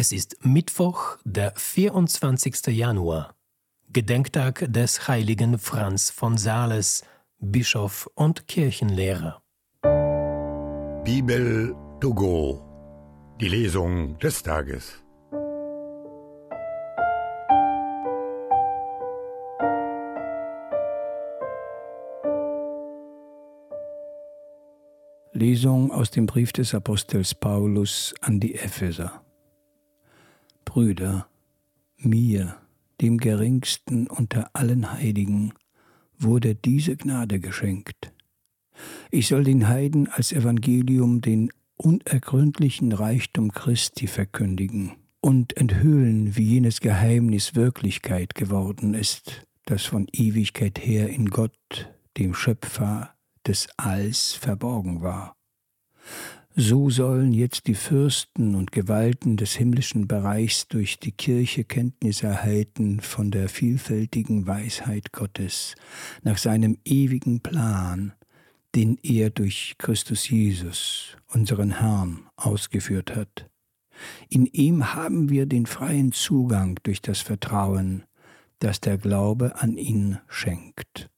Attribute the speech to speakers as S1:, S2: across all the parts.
S1: Es ist Mittwoch, der 24. Januar, Gedenktag des heiligen Franz von Sales, Bischof und Kirchenlehrer.
S2: Bibel to go. Die Lesung des Tages.
S3: Lesung aus dem Brief des Apostels Paulus an die Epheser. Brüder, mir, dem geringsten unter allen Heiligen, wurde diese Gnade geschenkt. Ich soll den Heiden als Evangelium den unergründlichen Reichtum Christi verkündigen und enthüllen, wie jenes Geheimnis Wirklichkeit geworden ist, das von Ewigkeit her in Gott, dem Schöpfer des Alls, verborgen war so sollen jetzt die Fürsten und Gewalten des himmlischen Bereichs durch die Kirche Kenntnis erhalten von der vielfältigen Weisheit Gottes, nach seinem ewigen Plan, den er durch Christus Jesus, unseren Herrn, ausgeführt hat. In ihm haben wir den freien Zugang durch das Vertrauen, das der Glaube an ihn schenkt.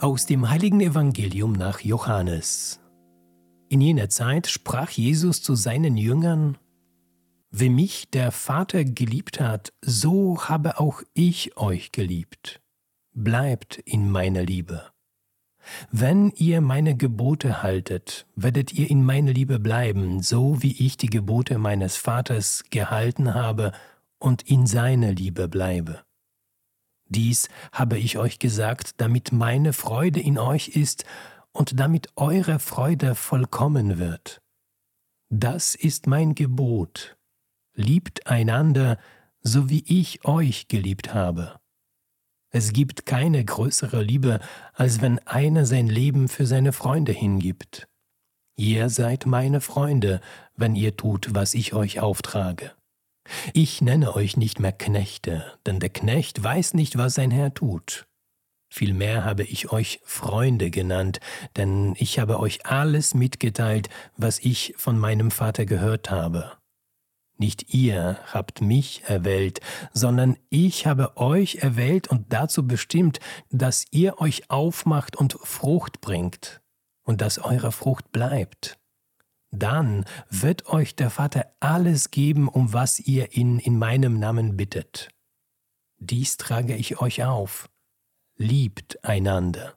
S1: Aus dem heiligen Evangelium nach Johannes. In jener Zeit sprach Jesus zu seinen Jüngern, Wie mich der Vater geliebt hat, so habe auch ich euch geliebt. Bleibt in meiner Liebe. Wenn ihr meine Gebote haltet, werdet ihr in meiner Liebe bleiben, so wie ich die Gebote meines Vaters gehalten habe und in seiner Liebe bleibe. Dies habe ich euch gesagt, damit meine Freude in euch ist und damit eure Freude vollkommen wird. Das ist mein Gebot. Liebt einander, so wie ich euch geliebt habe. Es gibt keine größere Liebe, als wenn einer sein Leben für seine Freunde hingibt. Ihr seid meine Freunde, wenn ihr tut, was ich euch auftrage. Ich nenne euch nicht mehr Knechte, denn der Knecht weiß nicht, was sein Herr tut. Vielmehr habe ich euch Freunde genannt, denn ich habe euch alles mitgeteilt, was ich von meinem Vater gehört habe. Nicht ihr habt mich erwählt, sondern ich habe euch erwählt und dazu bestimmt, dass ihr euch aufmacht und Frucht bringt, und dass eure Frucht bleibt dann wird euch der Vater alles geben, um was ihr ihn in meinem Namen bittet. Dies trage ich euch auf. Liebt einander.